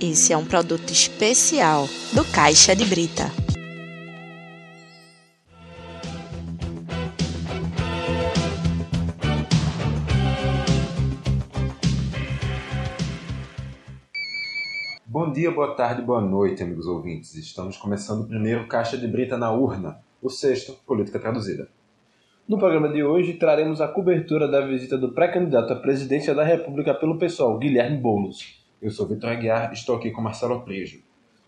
Esse é um produto especial do Caixa de Brita. Bom dia, boa tarde, boa noite, amigos ouvintes. Estamos começando o primeiro Caixa de Brita na Urna, o sexto Política Traduzida. No programa de hoje, traremos a cobertura da visita do pré-candidato à presidência da República pelo PSOL, Guilherme Boulos. Eu sou Vitor Aguiar estou aqui com Marcelo Prejo.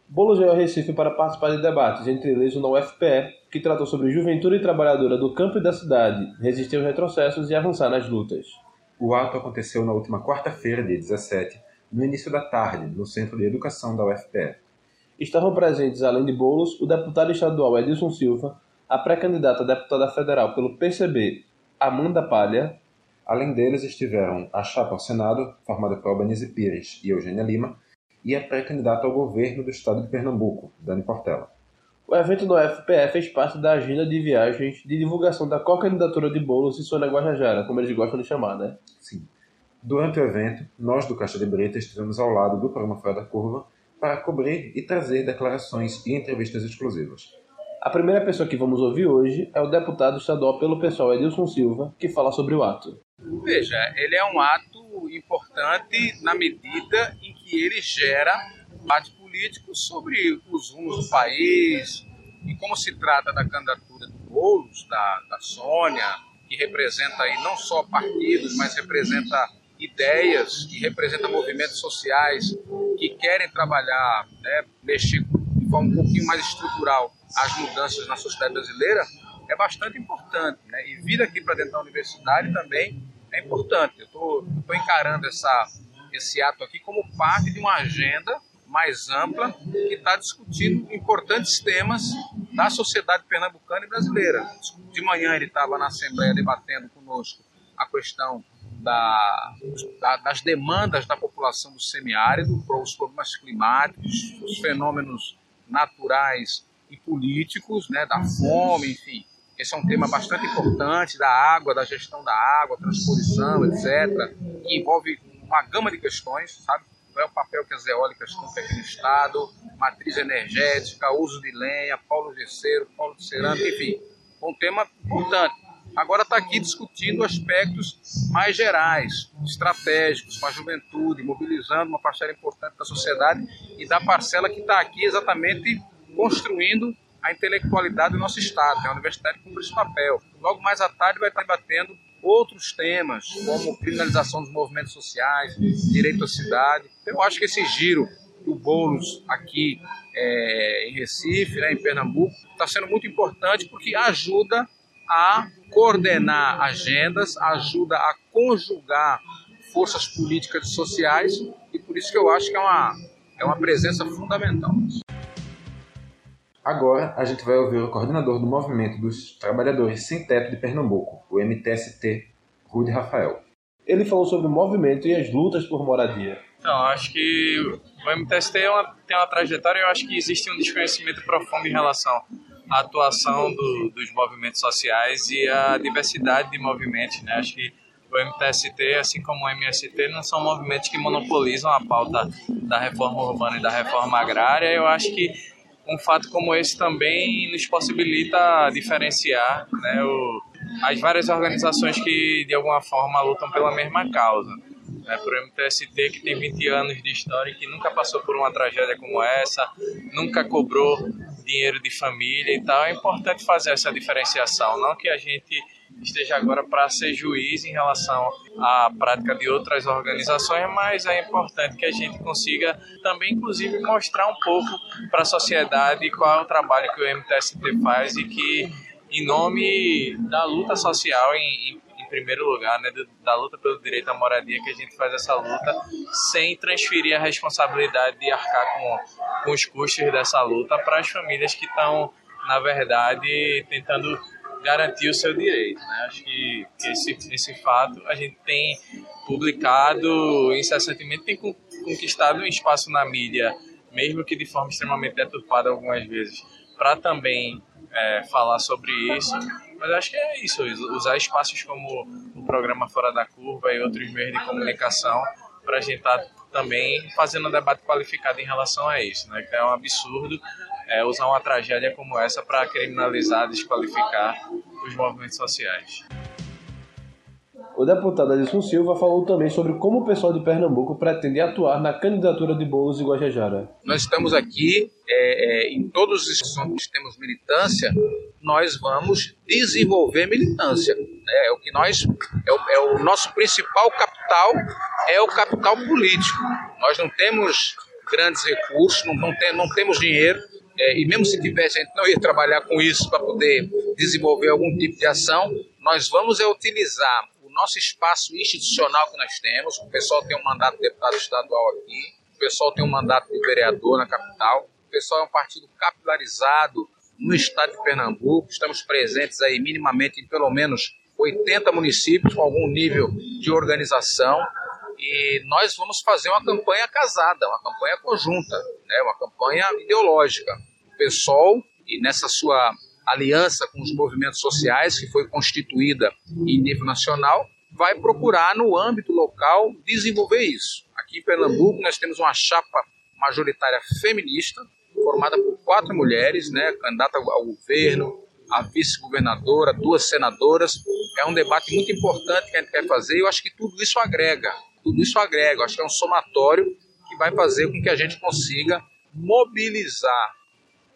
Boulos veio ao Recife para participar de debates, entre eles o na UFPE, que tratou sobre juventude trabalhadora do campo e da cidade, resistir aos retrocessos e avançar nas lutas. O ato aconteceu na última quarta-feira, dia 17, no início da tarde, no Centro de Educação da UFPE. Estavam presentes, além de Boulos, o deputado estadual Edilson Silva, a pré-candidata a deputada federal pelo PCB, Amanda Palha, Além deles estiveram a chapa ao Senado, formada por Albanese Pires e Eugênia Lima, e a pré-candidata ao governo do estado de Pernambuco, Dani Portela. O evento do UFPE fez parte da agenda de viagens de divulgação da co-candidatura de Boulos e Sônia Guajajara, como eles gostam de chamar, né? Sim. Durante o evento, nós do Caixa de Brita estivemos ao lado do programa Fora da Curva para cobrir e trazer declarações e entrevistas exclusivas. A primeira pessoa que vamos ouvir hoje é o deputado estadual pelo pessoal Edilson Silva, que fala sobre o ato. Veja, ele é um ato importante na medida em que ele gera debate político sobre os rumos do país e como se trata da candidatura do Boulos, da, da Sônia, que representa aí não só partidos, mas representa ideias, que representa movimentos sociais que querem trabalhar, né, mexer de forma um pouquinho mais estrutural as mudanças na sociedade brasileira, é bastante importante. Né? E vir aqui para dentro da universidade também é importante. Eu estou encarando essa, esse ato aqui como parte de uma agenda mais ampla que está discutindo importantes temas da sociedade pernambucana e brasileira. De manhã ele estava na Assembleia debatendo conosco a questão da, da, das demandas da população do semiárido, os problemas climáticos, os fenômenos naturais e políticos, né, da fome, enfim. Esse é um tema bastante importante da água, da gestão da água, transposição, etc., que envolve uma gama de questões, sabe? Qual é o papel que as eólicas cumprem no Estado, matriz energética, uso de lenha, polo gesseiro, polo de cerâmica, enfim, um tema importante. Agora está aqui discutindo aspectos mais gerais, estratégicos, com a juventude, mobilizando uma parcela importante da sociedade e da parcela que está aqui exatamente construindo a intelectualidade do nosso Estado. A universidade cumpre esse papel. Logo mais à tarde vai estar debatendo outros temas, como criminalização dos movimentos sociais, direito à cidade. Eu acho que esse giro do Boulos aqui é, em Recife, né, em Pernambuco, está sendo muito importante porque ajuda a coordenar agendas, ajuda a conjugar forças políticas e sociais e por isso que eu acho que é uma, é uma presença fundamental. Agora a gente vai ouvir o coordenador do Movimento dos Trabalhadores Sem Teto de Pernambuco, o MTST, Rude Rafael. Ele falou sobre o movimento e as lutas por moradia. Então, acho que o MTST é uma, tem uma trajetória e eu acho que existe um desconhecimento profundo em relação à atuação do, dos movimentos sociais e à diversidade de movimentos. Né? Acho que o MTST, assim como o MST, não são movimentos que monopolizam a pauta da reforma urbana e da reforma agrária. Eu acho que um fato como esse também nos possibilita diferenciar né, o, as várias organizações que de alguma forma lutam pela mesma causa. Né, por MTST, que tem 20 anos de história e que nunca passou por uma tragédia como essa, nunca cobrou dinheiro de família e tal, é importante fazer essa diferenciação. Não que a gente esteja agora para ser juiz em relação à prática de outras organizações, mas é importante que a gente consiga também, inclusive, mostrar um pouco para a sociedade qual é o trabalho que o MTST faz e que, em nome da luta social, em, em primeiro lugar, né, da luta pelo direito à moradia, que a gente faz essa luta sem transferir a responsabilidade de arcar com, com os custos dessa luta para as famílias que estão, na verdade, tentando garantir o seu direito. Né? Acho que esse, esse fato a gente tem publicado incessantemente, tem conquistado um espaço na mídia, mesmo que de forma extremamente deturpada algumas vezes, para também é, falar sobre isso. Mas acho que é isso, usar espaços como o programa Fora da Curva e outros meios de comunicação para a gente estar tá também fazendo um debate qualificado em relação a isso, né? Que é um absurdo é, usar uma tragédia como essa para criminalizar, desqualificar os movimentos sociais. O deputado Adilson Silva falou também sobre como o pessoal de Pernambuco pretende atuar na candidatura de Boulos e Guajajara. Nós estamos aqui, é, é, em todos os institutos que temos militância, nós vamos desenvolver militância. Né? É o que nós, é o, é o nosso principal capital, é o capital político. Nós não temos grandes recursos, não, não, tem, não temos dinheiro, é, e mesmo se tivesse, a gente não ia trabalhar com isso para poder desenvolver algum tipo de ação. Nós vamos é utilizar o nosso espaço institucional que nós temos. O pessoal tem um mandato de deputado estadual aqui, o pessoal tem um mandato de vereador na capital, o pessoal é um partido capilarizado no estado de Pernambuco. Estamos presentes aí minimamente em pelo menos 80 municípios com algum nível de organização e nós vamos fazer uma campanha casada, uma campanha conjunta, né, uma campanha ideológica. PSOL, e nessa sua aliança com os movimentos sociais, que foi constituída em nível nacional, vai procurar, no âmbito local, desenvolver isso. Aqui em Pernambuco, nós temos uma chapa majoritária feminista, formada por quatro mulheres, né, candidata ao governo, a vice-governadora, duas senadoras. É um debate muito importante que a gente quer fazer e eu acho que tudo isso agrega. Tudo isso agrega. Eu acho que é um somatório que vai fazer com que a gente consiga mobilizar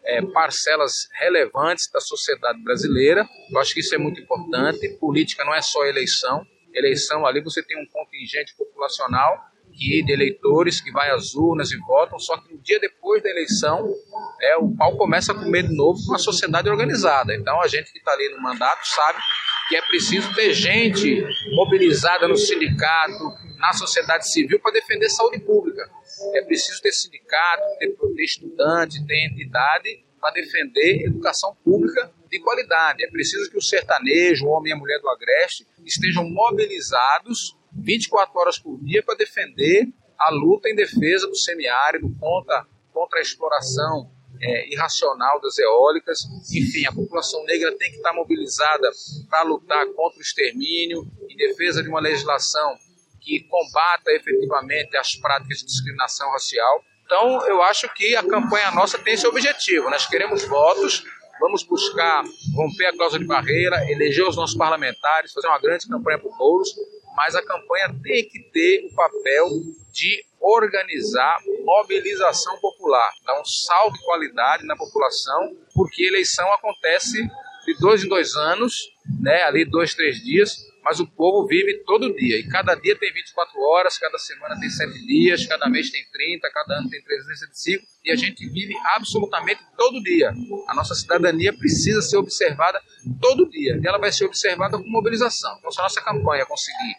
é, parcelas relevantes da sociedade brasileira. Eu acho que isso é muito importante. Política não é só eleição. Eleição ali você tem um contingente populacional que de eleitores que vai às urnas e votam, só que no dia depois da eleição é, o pau começa a comer de novo com a sociedade organizada. Então a gente que está ali no mandato sabe que é preciso ter gente mobilizada no sindicato, na sociedade civil para defender saúde pública. É preciso ter sindicato, ter, ter estudante, ter entidade para defender educação pública de qualidade. É preciso que o sertanejo, o homem e a mulher do Agreste estejam mobilizados 24 horas por dia para defender a luta em defesa do semiárido contra, contra a exploração é, irracional das eólicas. Enfim, a população negra tem que estar mobilizada para lutar contra o extermínio, em defesa de uma legislação que combata efetivamente as práticas de discriminação racial. Então, eu acho que a campanha nossa tem esse objetivo. Nós queremos votos, vamos buscar romper a cláusula de barreira, eleger os nossos parlamentares, fazer uma grande campanha por Boulos, mas a campanha tem que ter o papel de organizar mobilização popular, dar um salto de qualidade na população, porque eleição acontece de dois em dois anos, né, ali dois, três dias, mas o povo vive todo dia. E cada dia tem 24 horas, cada semana tem 7 dias, cada mês tem 30, cada ano tem 365. E a gente vive absolutamente todo dia. A nossa cidadania precisa ser observada todo dia. E ela vai ser observada com mobilização. Então, se a nossa campanha conseguir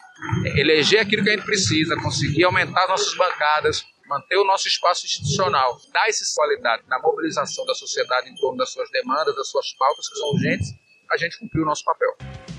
eleger aquilo que a gente precisa, conseguir aumentar as nossas bancadas, manter o nosso espaço institucional, dar essa qualidade na mobilização da sociedade em torno das suas demandas, das suas pautas que são urgentes, a gente cumpriu o nosso papel.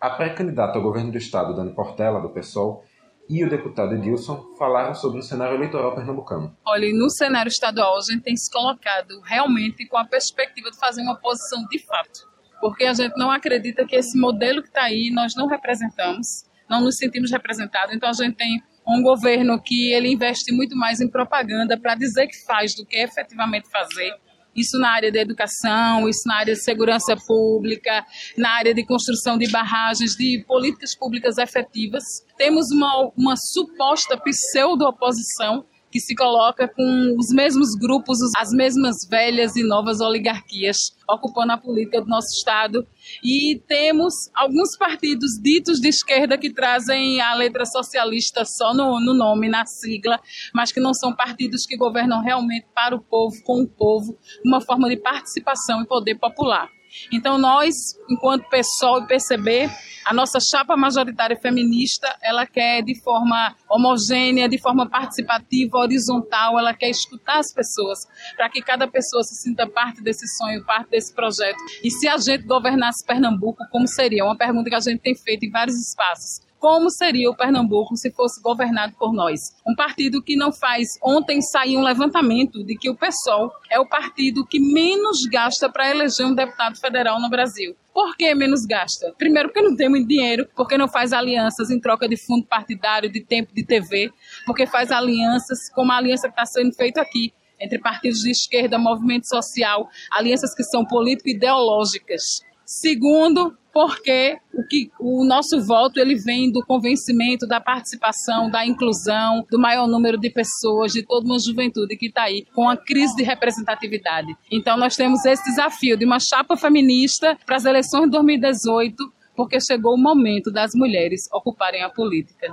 A pré-candidata ao governo do estado, Dani Portela, do PSOL, e o deputado Edilson falaram sobre o cenário eleitoral pernambucano. Olha, no cenário estadual a gente tem se colocado realmente com a perspectiva de fazer uma posição de fato, porque a gente não acredita que esse modelo que está aí nós não representamos, não nos sentimos representados, então a gente tem um governo que ele investe muito mais em propaganda para dizer que faz do que efetivamente fazer isso na área da educação, isso na área de segurança pública, na área de construção de barragens, de políticas públicas efetivas. Temos uma, uma suposta pseudo-oposição que se coloca com os mesmos grupos, as mesmas velhas e novas oligarquias ocupando a política do nosso Estado. E temos alguns partidos ditos de esquerda que trazem a letra socialista só no, no nome, na sigla, mas que não são partidos que governam realmente para o povo, com o povo, uma forma de participação e poder popular. Então nós, enquanto PSOL e PCB, a nossa chapa majoritária feminista, ela quer de forma homogênea, de forma participativa, horizontal, ela quer escutar as pessoas, para que cada pessoa se sinta parte desse sonho, parte desse projeto. E se a gente governasse Pernambuco, como seria? Uma pergunta que a gente tem feito em vários espaços. Como seria o Pernambuco se fosse governado por nós. Um partido que não faz. Ontem saiu um levantamento de que o PSOL é o partido que menos gasta para eleger um deputado federal no Brasil. Por que menos gasta? Primeiro, porque não tem muito dinheiro, porque não faz alianças em troca de fundo partidário, de tempo de TV, porque faz alianças como a aliança que está sendo feita aqui entre partidos de esquerda, movimento social, alianças que são político-ideológicas. Segundo, porque o, que, o nosso voto ele vem do convencimento da participação, da inclusão, do maior número de pessoas, de toda uma juventude que está aí com a crise de representatividade. Então nós temos esse desafio de uma chapa feminista para as eleições de 2018, porque chegou o momento das mulheres ocuparem a política.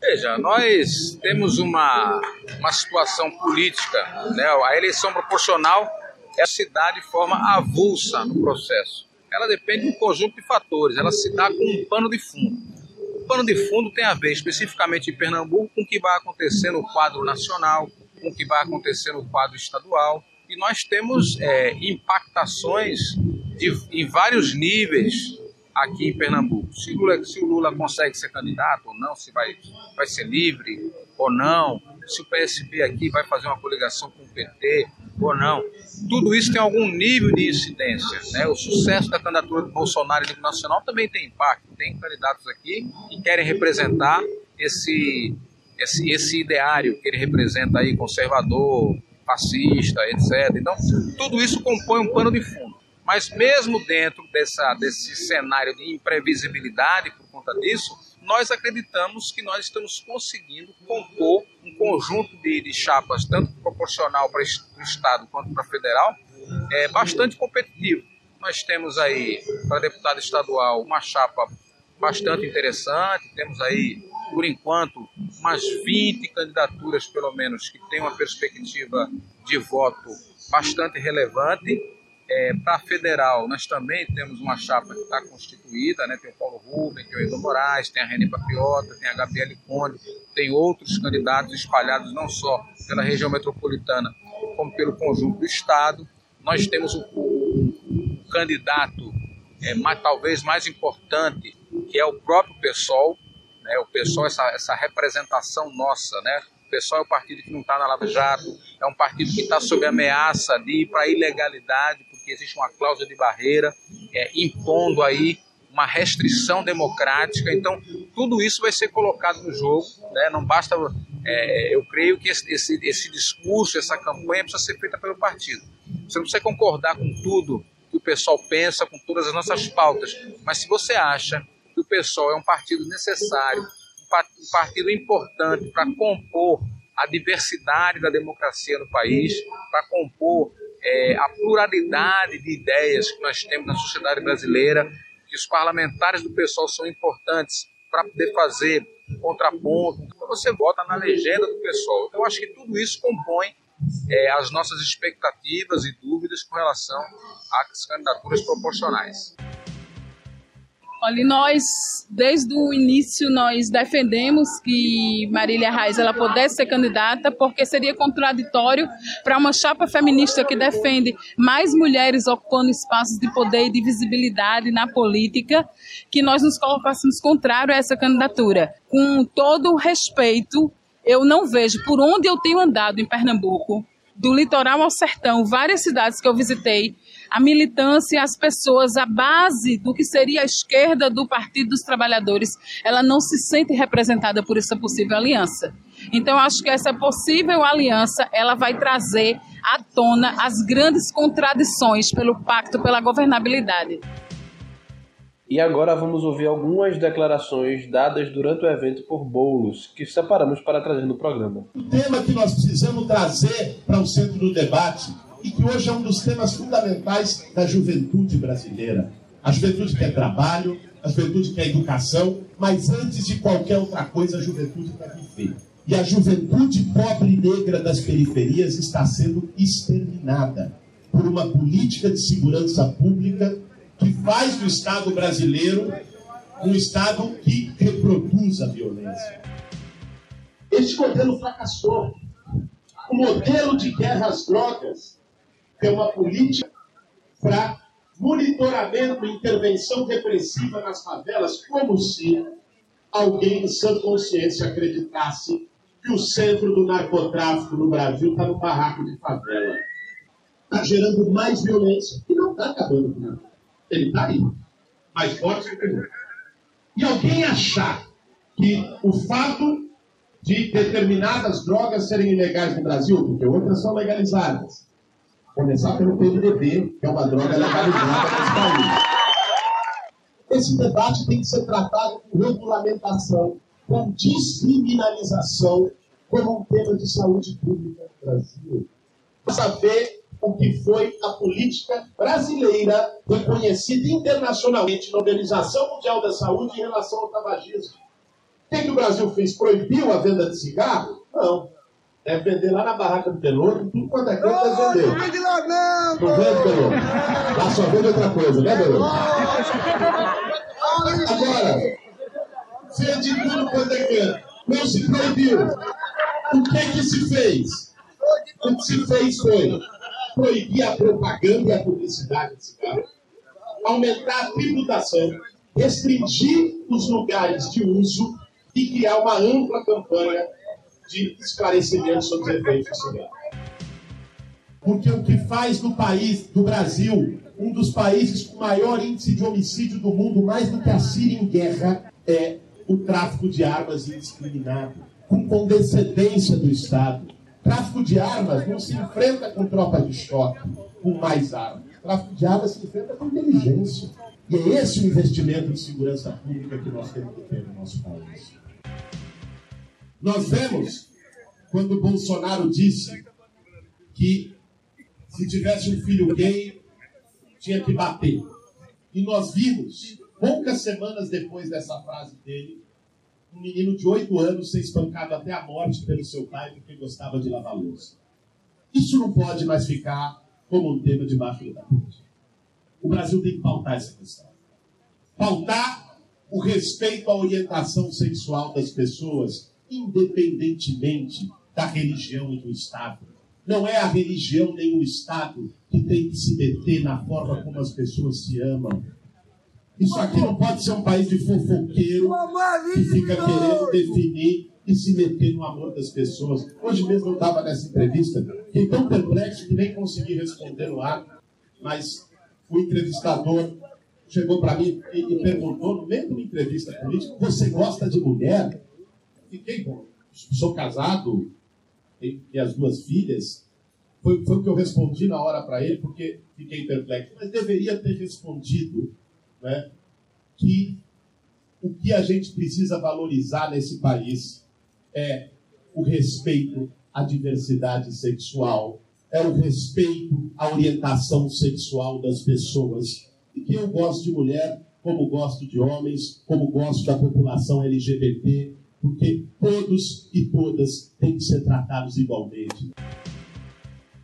Veja, nós temos uma, uma situação política, né? a eleição proporcional ela se dá de forma avulsa no processo. Ela depende de um conjunto de fatores, ela se dá com um pano de fundo. O pano de fundo tem a ver especificamente em Pernambuco com o que vai acontecer no quadro nacional, com o que vai acontecer no quadro estadual. E nós temos é, impactações de, em vários níveis aqui em Pernambuco. Se, Lula, se o Lula consegue ser candidato ou não, se vai, vai ser livre ou não, se o PSB aqui vai fazer uma coligação com o PT ou não. Tudo isso tem algum nível de incidência. Né? O sucesso da candidatura do Bolsonaro em nível nacional também tem impacto. Tem candidatos aqui que querem representar esse, esse, esse ideário que ele representa aí, conservador, fascista, etc. Então, tudo isso compõe um pano de fundo. Mas mesmo dentro dessa, desse cenário de imprevisibilidade por conta disso, nós acreditamos que nós estamos conseguindo compor conjunto de, de chapas, tanto proporcional para o Estado quanto para federal, é bastante competitivo. Nós temos aí, para deputado estadual, uma chapa bastante interessante, temos aí, por enquanto, umas 20 candidaturas, pelo menos, que têm uma perspectiva de voto bastante relevante. É, Para federal, nós também temos uma chapa que está constituída, né? tem o Paulo Rubem, tem o Edo Moraes, tem a René Patriota, tem a Gabriele Conde, tem outros candidatos espalhados não só pela região metropolitana, como pelo conjunto do Estado. Nós temos o, o, o candidato é, mais, talvez mais importante, que é o próprio PSOL, né? o PSOL, essa, essa representação nossa, né? O PSOL é o partido que não está na Lava Jato, é um partido que está sob ameaça ir para ilegalidade, porque existe uma cláusula de barreira é, impondo aí uma restrição democrática. Então, tudo isso vai ser colocado no jogo. Né? Não basta. É, eu creio que esse, esse, esse discurso, essa campanha precisa ser feita pelo partido. Você não precisa concordar com tudo que o pessoal pensa, com todas as nossas pautas, mas se você acha que o pessoal é um partido necessário, um partido importante para compor a diversidade da democracia no país, para compor é, a pluralidade de ideias que nós temos na sociedade brasileira, que os parlamentares do pessoal são importantes para poder fazer contraponto. Então você vota na legenda do pessoal. Então, eu acho que tudo isso compõe é, as nossas expectativas e dúvidas com relação às candidaturas proporcionais. Olha, nós, desde o início, nós defendemos que Marília Reis ela pudesse ser candidata, porque seria contraditório para uma chapa feminista que defende mais mulheres ocupando espaços de poder e de visibilidade na política, que nós nos colocássemos contrário a essa candidatura. Com todo o respeito, eu não vejo por onde eu tenho andado em Pernambuco, do litoral ao sertão, várias cidades que eu visitei, a militância, as pessoas, a base do que seria a esquerda do Partido dos Trabalhadores, ela não se sente representada por essa possível aliança. Então, acho que essa possível aliança, ela vai trazer à tona as grandes contradições pelo pacto pela governabilidade. E agora vamos ouvir algumas declarações dadas durante o evento por Boulos, que separamos para trazer no programa. O tema que nós precisamos trazer para o centro do debate e que hoje é um dos temas fundamentais da juventude brasileira. A juventude quer trabalho, a juventude quer educação, mas antes de qualquer outra coisa, a juventude quer viver. E a juventude pobre e negra das periferias está sendo exterminada por uma política de segurança pública que faz do Estado brasileiro um Estado que reproduz a violência. Este modelo fracassou. O modelo de guerra às drogas é uma política para monitoramento e intervenção repressiva nas favelas, como se alguém em sã consciência acreditasse que o centro do narcotráfico no Brasil está no barraco de favela. Está gerando mais violência e não está acabando com nada. Ele está aí, mais forte do que nunca. E alguém achar que o fato de determinadas drogas serem ilegais no Brasil, porque outras são legalizadas, começar pelo PMDB, que é uma droga legalizada nesse país. Esse debate tem que ser tratado com regulamentação, com descriminalização, como um tema de saúde pública no Brasil. Precisa ver o que foi a política brasileira reconhecida internacionalmente na Organização Mundial da Saúde em relação ao tabagismo. O que, o Brasil fez? Proibiu a venda de cigarro? Não. Deve vender lá na barraca do Pelouro, tudo quanto é canto deve vender. Não vende lá não! Não vende, Pelouro. Lá só vende outra coisa, né, Pelouro? Agora, vende tudo quanto é canto. Não se proibiu. O que que se fez? O que se fez foi proibir a propaganda e a publicidade de cigarro, aumentar a tributação, restringir os lugares de uso e criar uma ampla campanha de esclarecimento sobre os efeitos do cigarro. Porque o que faz do país, do Brasil, um dos países com maior índice de homicídio do mundo, mais do que a Síria em guerra, é o tráfico de armas indiscriminado, com condescendência do Estado. Tráfico de armas não se enfrenta com tropa de choque, com mais armas. Tráfico de armas se enfrenta com inteligência. E é esse o investimento em segurança pública que nós temos que ter no nosso país. Nós vemos quando Bolsonaro disse que se tivesse um filho gay, tinha que bater. E nós vimos, poucas semanas depois dessa frase dele, um menino de oito anos ser espancado até a morte pelo seu pai porque gostava de lavar louça. Isso não pode mais ficar como um tema de máfia da política. O Brasil tem que pautar essa questão. Pautar o respeito à orientação sexual das pessoas independentemente da religião e do Estado. Não é a religião nem o Estado que tem que se meter na forma como as pessoas se amam. Isso aqui não pode ser um país de fofoqueiro que fica querendo definir e se meter no amor das pessoas. Hoje mesmo eu estava nessa entrevista, fiquei tão perplexo que nem consegui responder no ar, mas o entrevistador chegou para mim e, e perguntou, no meio de uma entrevista política, você gosta de mulher? fiquei bom. Sou casado, tenho as duas filhas. Foi, foi o que eu respondi na hora para ele, porque fiquei perplexo. Mas deveria ter respondido né, que o que a gente precisa valorizar nesse país é o respeito à diversidade sexual, é o respeito à orientação sexual das pessoas. E que eu gosto de mulher como gosto de homens, como gosto da população LGBT, porque todos e todas têm que ser tratados igualmente.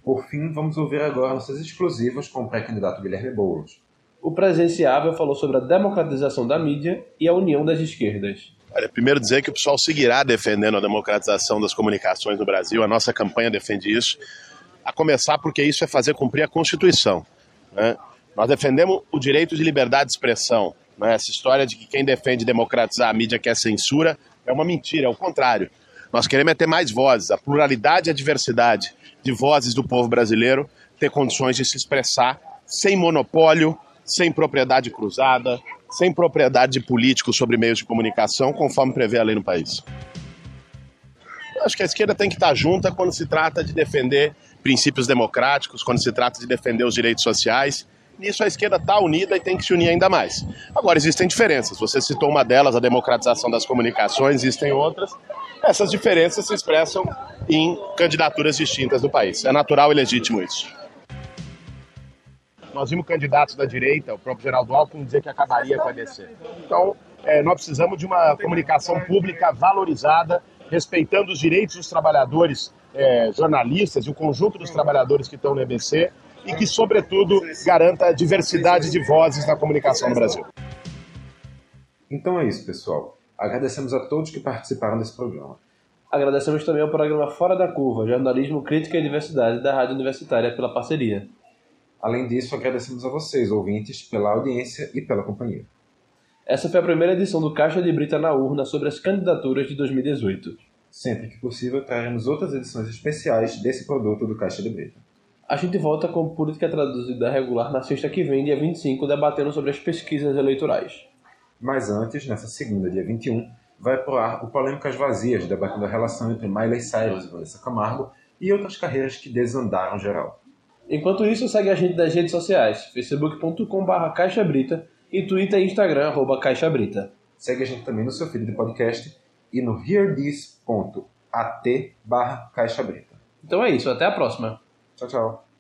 Por fim, vamos ouvir agora nossas exclusivas com o pré-candidato Guilherme Boulos. O presidenciável falou sobre a democratização da mídia e a união das esquerdas. Olha, primeiro dizer que o pessoal seguirá defendendo a democratização das comunicações no Brasil, a nossa campanha defende isso, a começar porque isso é fazer cumprir a Constituição. Né? Nós defendemos o direito de liberdade de expressão. Né? Essa história de que quem defende democratizar a mídia quer censura é uma mentira, é o contrário. Nós queremos é ter mais vozes, a pluralidade e a diversidade de vozes do povo brasileiro ter condições de se expressar sem monopólio, sem propriedade cruzada, sem propriedade de políticos sobre meios de comunicação, conforme prevê a lei no país. Eu acho que a esquerda tem que estar junta quando se trata de defender princípios democráticos, quando se trata de defender os direitos sociais Nisso a esquerda está unida e tem que se unir ainda mais. Agora, existem diferenças. Você citou uma delas, a democratização das comunicações, existem outras. Essas diferenças se expressam em candidaturas distintas do país. É natural e legítimo isso. Nós vimos candidatos da direita, o próprio Geraldo Alckmin, dizer que acabaria com a EBC. Então, é, nós precisamos de uma comunicação pública valorizada, respeitando os direitos dos trabalhadores, é, jornalistas e o conjunto dos trabalhadores que estão no EBC e que, sobretudo, garanta a diversidade de vozes na comunicação no Brasil. Então é isso, pessoal. Agradecemos a todos que participaram desse programa. Agradecemos também ao programa Fora da Curva, Jornalismo, Crítica e Diversidade da Rádio Universitária pela parceria. Além disso, agradecemos a vocês, ouvintes, pela audiência e pela companhia. Essa foi a primeira edição do Caixa de Brita na Urna sobre as candidaturas de 2018. Sempre que possível, traremos outras edições especiais desse produto do Caixa de Brita. A gente volta com Política Traduzida Regular na sexta que vem, dia 25, debatendo sobre as pesquisas eleitorais. Mas antes, nessa segunda, dia 21, vai pro ar o Polêmicas Vazias, debatendo a relação entre Miley Cyrus e Vanessa Camargo e outras carreiras que desandaram geral. Enquanto isso, segue a gente nas redes sociais, facebook.com.br caixabrita e Twitter e Instagram, arroba caixabrita. Segue a gente também no seu feed de podcast e no hearthis.at barra Caixa Brita. Então é isso, até a próxima. Tchau, tchau.